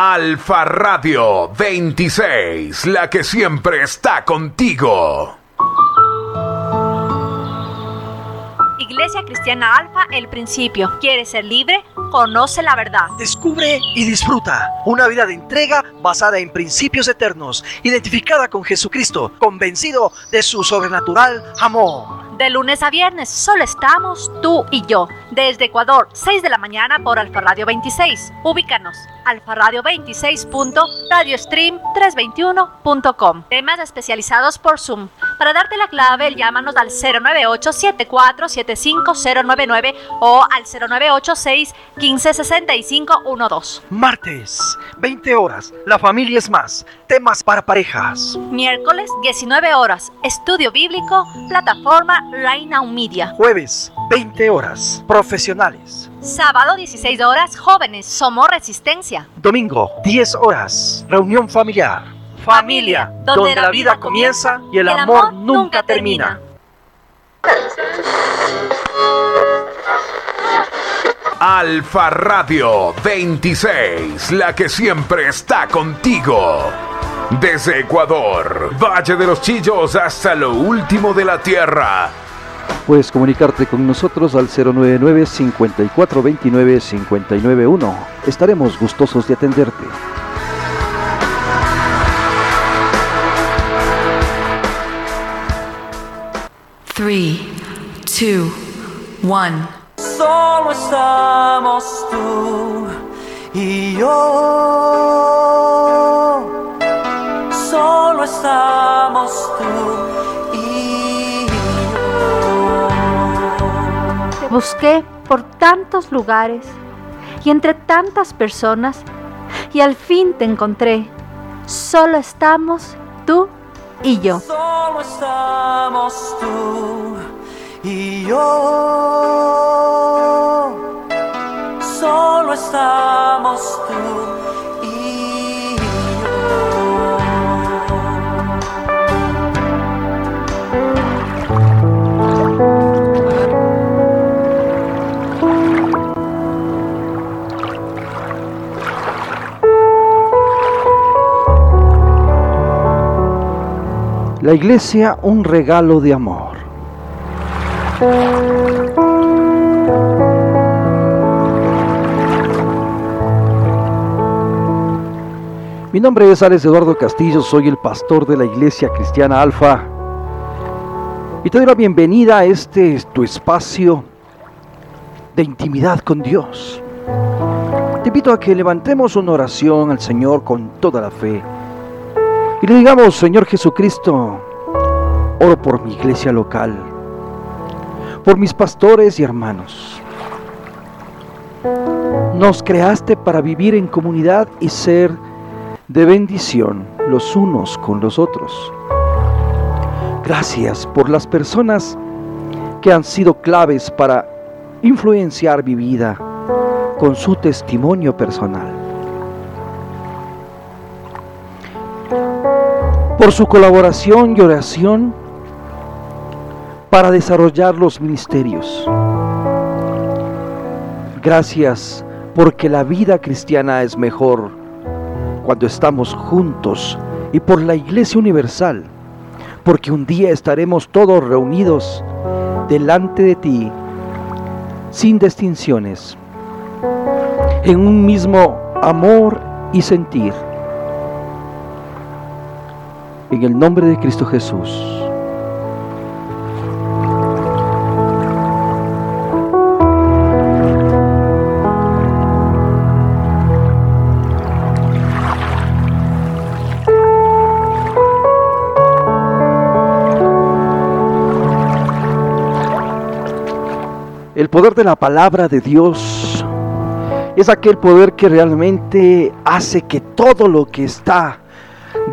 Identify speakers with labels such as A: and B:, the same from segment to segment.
A: Alfa Radio 26, la que siempre está contigo.
B: Iglesia Cristiana Alfa, el principio. ¿Quieres ser libre? Conoce la verdad.
C: Descubre y disfruta una vida de entrega basada en principios eternos, identificada con Jesucristo, convencido de su sobrenatural amor.
B: De lunes a viernes solo estamos tú y yo. Desde Ecuador, 6 de la mañana por Alfa Radio 26. Ubícanos alfaradio26.radiostream321.com. Temas especializados por Zoom. Para darte la clave, llámanos al 098 7475099 o al 0986 156512.
C: Martes, 20 horas, la familia es más, temas para parejas.
B: Miércoles, 19 horas, estudio bíblico, plataforma Reina Media.
C: Jueves, 20 horas, profesionales.
B: Sábado 16 horas, jóvenes, somos resistencia.
C: Domingo, 10 horas, reunión familiar. Familia, donde, la vida comienza y el, amor, nunca termina.
A: Alfa Radio 26, la que siempre está contigo. Desde Ecuador, Valle de los Chillos hasta lo último de la tierra.
D: Puedes comunicarte con nosotros al 099 5429 591. Estaremos gustosos de atenderte.
E: Three, two, one.
F: Solo estamos tú y yo.
B: Busqué por tantos lugares y entre tantas personas y al fin te encontré. Solo estamos tú y yo.
F: Solo estamos tú y yo. Solo estamos tú
D: La iglesia, un regalo de amor. Mi nombre es Alex Eduardo Castillo, soy el pastor de la Iglesia Cristiana Alfa y te doy la bienvenida a este tu espacio de intimidad con Dios. Te invito a que levantemos una oración al Señor con toda la fe y le digamos, Señor Jesucristo, oro por mi iglesia local, por mis pastores y hermanos. Nos creaste para vivir en comunidad y ser de bendición los unos con los otros. Gracias por las personas que han sido claves para influenciar mi vida con su testimonio personal. Por su colaboración y oración para desarrollar los ministerios. Gracias porque la vida cristiana es mejor cuando estamos juntos y por la Iglesia Universal, porque un día estaremos todos reunidos delante de ti sin distinciones, en un mismo amor y sentir. En el nombre de Cristo Jesús. El poder de la palabra de Dios es aquel poder que realmente hace que todo lo que está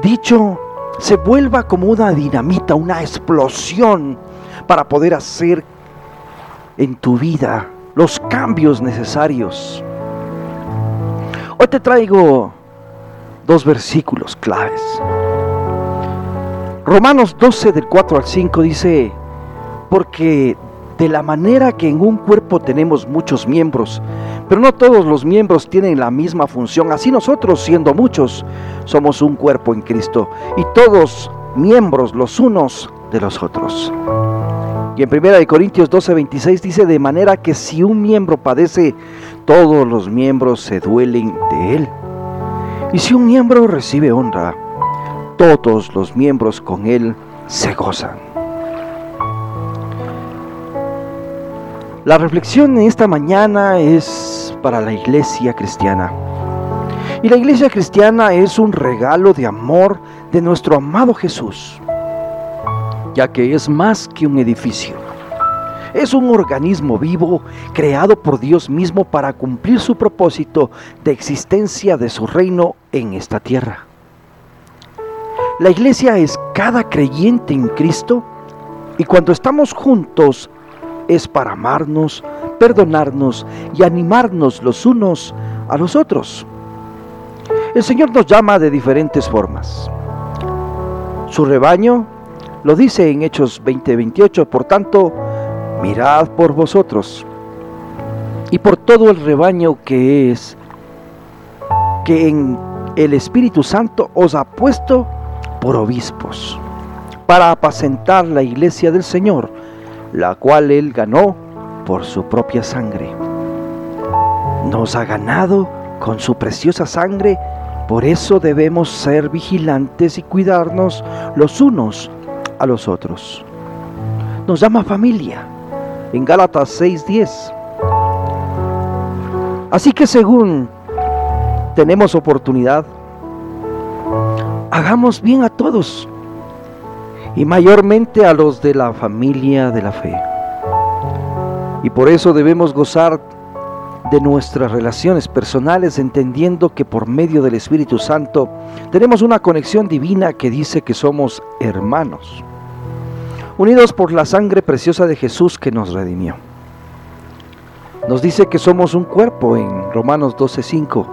D: dicho se vuelva como una dinamita, una explosión para poder hacer en tu vida los cambios necesarios. Hoy te traigo dos versículos claves. Romanos 12 del 4 al 5 dice, porque de la manera que en un cuerpo tenemos muchos miembros, Pero no todos los miembros tienen la misma función. Así nosotros, siendo muchos, somos un cuerpo en Cristo y todos miembros los unos de los otros. Y en 1 Corintios 12, 26 dice, de manera que si un miembro padece, todos los miembros se duelen de él. Y si un miembro recibe honra, todos los miembros con él se gozan. La reflexión en esta mañana es para la iglesia cristiana. Y la iglesia cristiana es un regalo de amor de nuestro amado Jesús ya que es más que un edificio. Es un organismo vivo creado por Dios mismo para cumplir su propósito de existencia de su reino en esta tierra. La iglesia es cada creyente en Cristo y cuando estamos juntos es para amarnos, perdonarnos y animarnos los unos a los otros. El Señor nos llama de diferentes formas. Su rebaño lo dice en Hechos 20:28, por tanto, mirad por vosotros y por todo el rebaño que es, que en el Espíritu Santo os ha puesto por obispos, para apacentar la iglesia del Señor, la cual él ganó por su propia sangre. Nos ha ganado con su preciosa sangre, por eso debemos ser vigilantes y cuidarnos los unos a los otros. Nos llama familia en Gálatas 6:10. Así que según tenemos oportunidad, hagamos bien a todos y mayormente a los de la familia de la fe. Y por eso debemos gozar de nuestras relaciones personales, entendiendo que por medio del Espíritu Santo tenemos una conexión divina que dice que somos hermanos, unidos por la sangre preciosa de Jesús que nos redimió. Nos dice que somos un cuerpo en Romanos 12:5.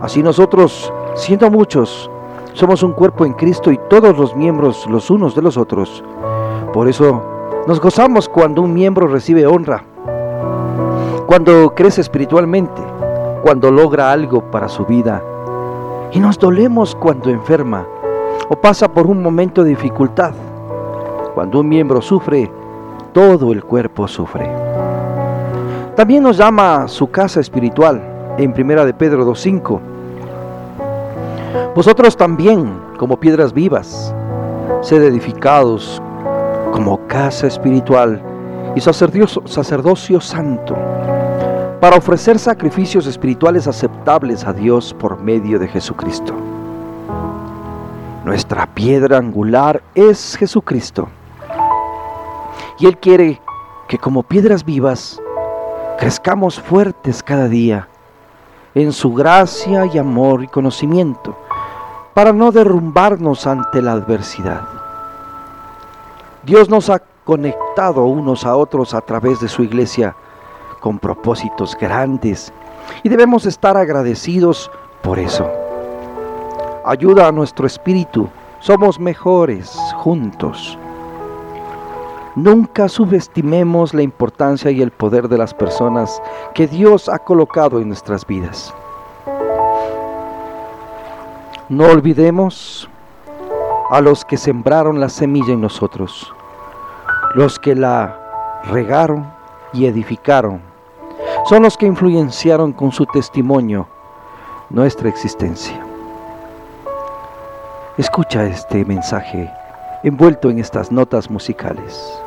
D: Así nosotros, siendo muchos, somos un cuerpo en Cristo y todos los miembros los unos de los otros. Por eso nos gozamos cuando un miembro recibe honra cuando crece espiritualmente, cuando logra algo para su vida. Y nos dolemos cuando enferma o pasa por un momento de dificultad. Cuando un miembro sufre, todo el cuerpo sufre. También nos llama su casa espiritual en Primera de Pedro 2.5. Vosotros también, como piedras vivas, sed edificados como casa espiritual y sacerdocio, santo para ofrecer sacrificios espirituales aceptables a Dios por medio de Jesucristo. Nuestra piedra angular es Jesucristo. Y Él quiere que como piedras vivas crezcamos fuertes cada día en su gracia y amor y conocimiento para no derrumbarnos ante la adversidad. Dios nos ha conectado unos a otros a través de su iglesia con propósitos grandes y debemos estar agradecidos por eso. Ayuda a nuestro espíritu, somos mejores juntos. Nunca subestimemos la importancia y el poder de las personas que Dios ha colocado en nuestras vidas. No olvidemos a los que sembraron la semilla en nosotros, los que la regaron y edificaron son los que influenciaron con su testimonio nuestra existencia. Escucha este mensaje envuelto en estas notas musicales.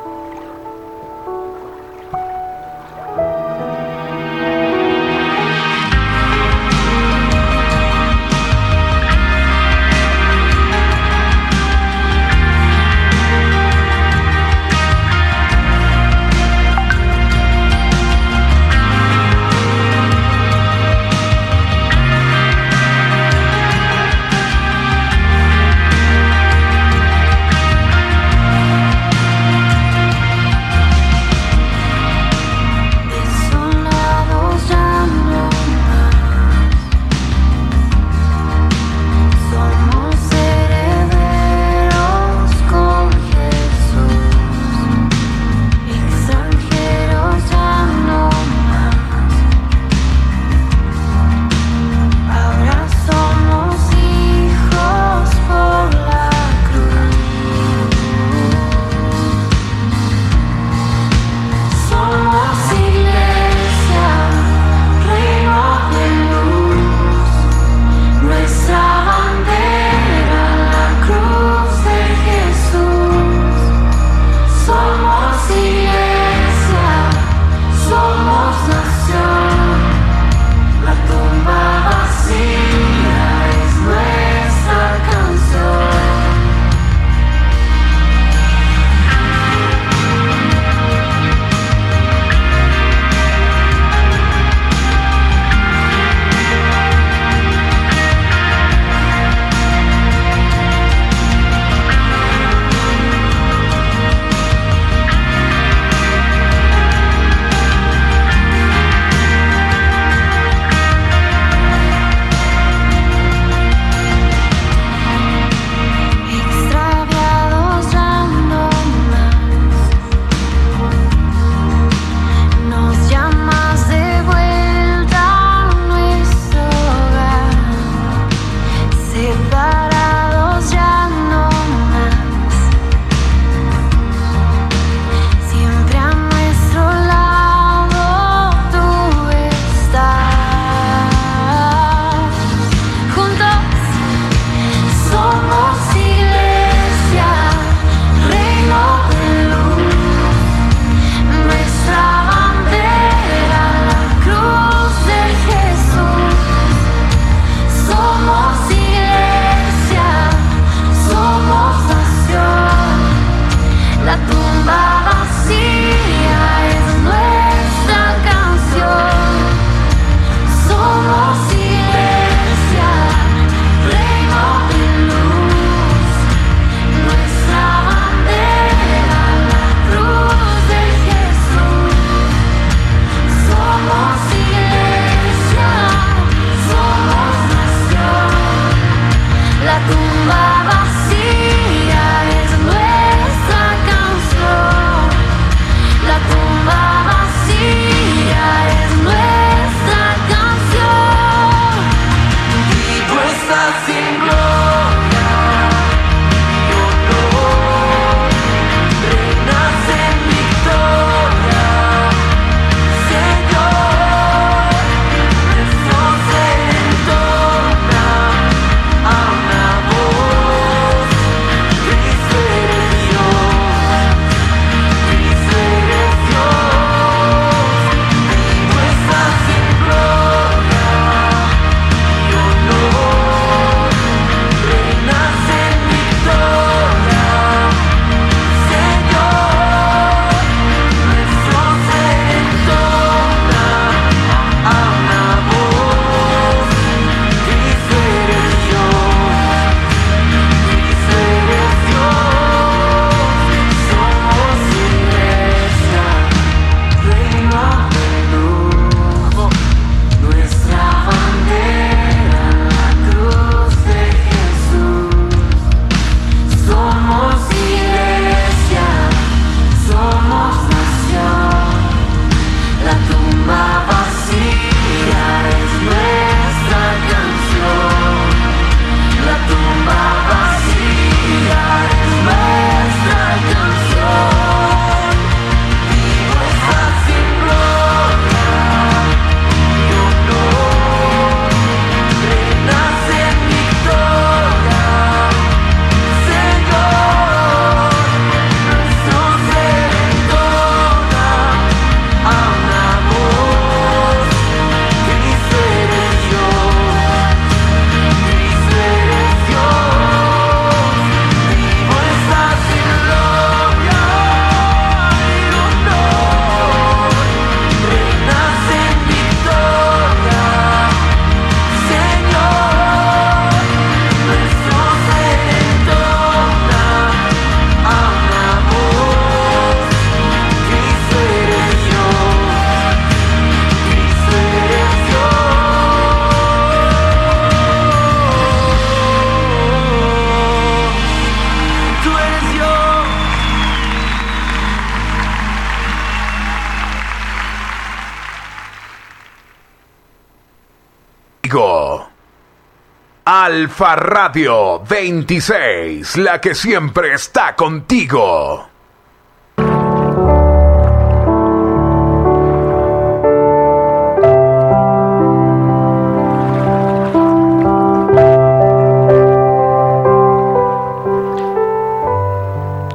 A: Alfa Radio 26, la que siempre está contigo.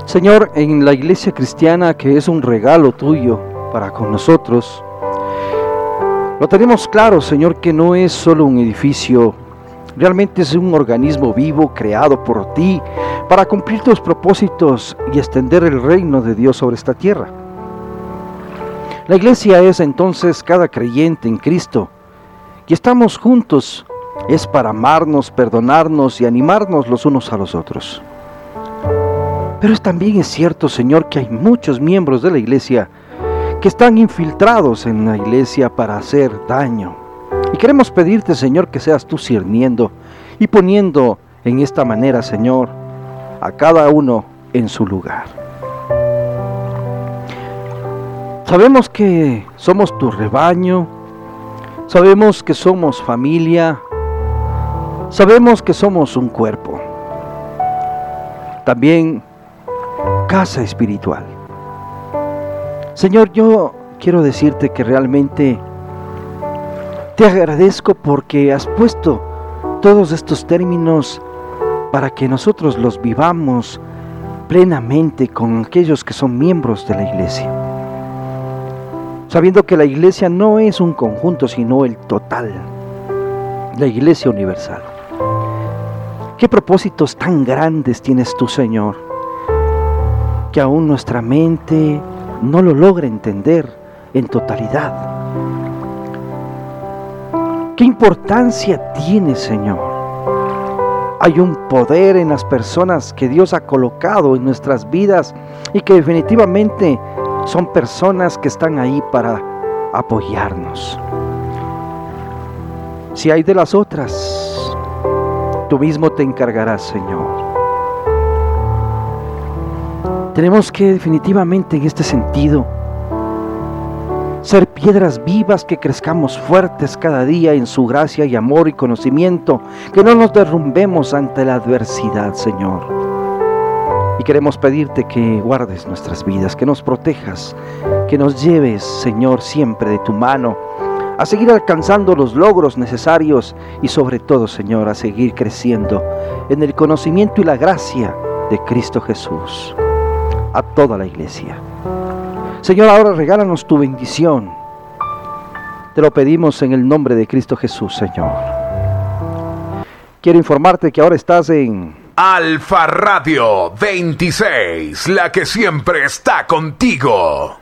D: Señor, en la iglesia cristiana que es un regalo tuyo para con nosotros, lo tenemos claro, Señor, que no es solo un edificio, realmente es un organismo vivo creado por ti para cumplir tus propósitos y extender el reino de Dios sobre esta tierra. La iglesia es entonces cada creyente en Cristo y estamos juntos es para amarnos, perdonarnos y animarnos los unos a los otros. Pero también es cierto, Señor, que hay muchos miembros de la iglesia que están infiltrados en la iglesia para hacer daño. Y queremos pedirte, Señor, que seas tú cirniendo y poniendo en esta manera, Señor, a cada uno en su lugar. Sabemos que somos tu rebaño, sabemos que somos familia, sabemos que somos un cuerpo. También casa espiritual. Señor, yo quiero decirte que realmente te agradezco porque has puesto todos estos términos para que nosotros los vivamos plenamente con aquellos que son miembros de la iglesia. Sabiendo que la iglesia no es un conjunto, sino el total, la iglesia universal. ¿Qué propósitos tan grandes tienes tú, Señor? que aún nuestra mente no lo logra entender en totalidad. ¿Qué importancia tiene, Señor? Hay un poder en las personas que Dios ha colocado en nuestras vidas y que definitivamente son personas que están ahí para apoyarnos. Si hay de las otras, tú mismo te encargarás, Señor. Tenemos que definitivamente en este sentido ser piedras vivas que crezcamos fuertes cada día en su gracia y amor y conocimiento, que no nos derrumbemos ante la adversidad, Señor. Y queremos pedirte que guardes nuestras vidas, que nos protejas, que nos lleves, Señor, siempre de tu mano a seguir alcanzando los logros necesarios y sobre todo, Señor, a seguir creciendo en el conocimiento y la gracia de Cristo Jesús a toda la iglesia. Señor, ahora regálanos tu bendición. Te lo pedimos en el nombre de Cristo Jesús, Señor. Quiero informarte que ahora estás en
A: Alfa Radio 26, la que siempre está contigo.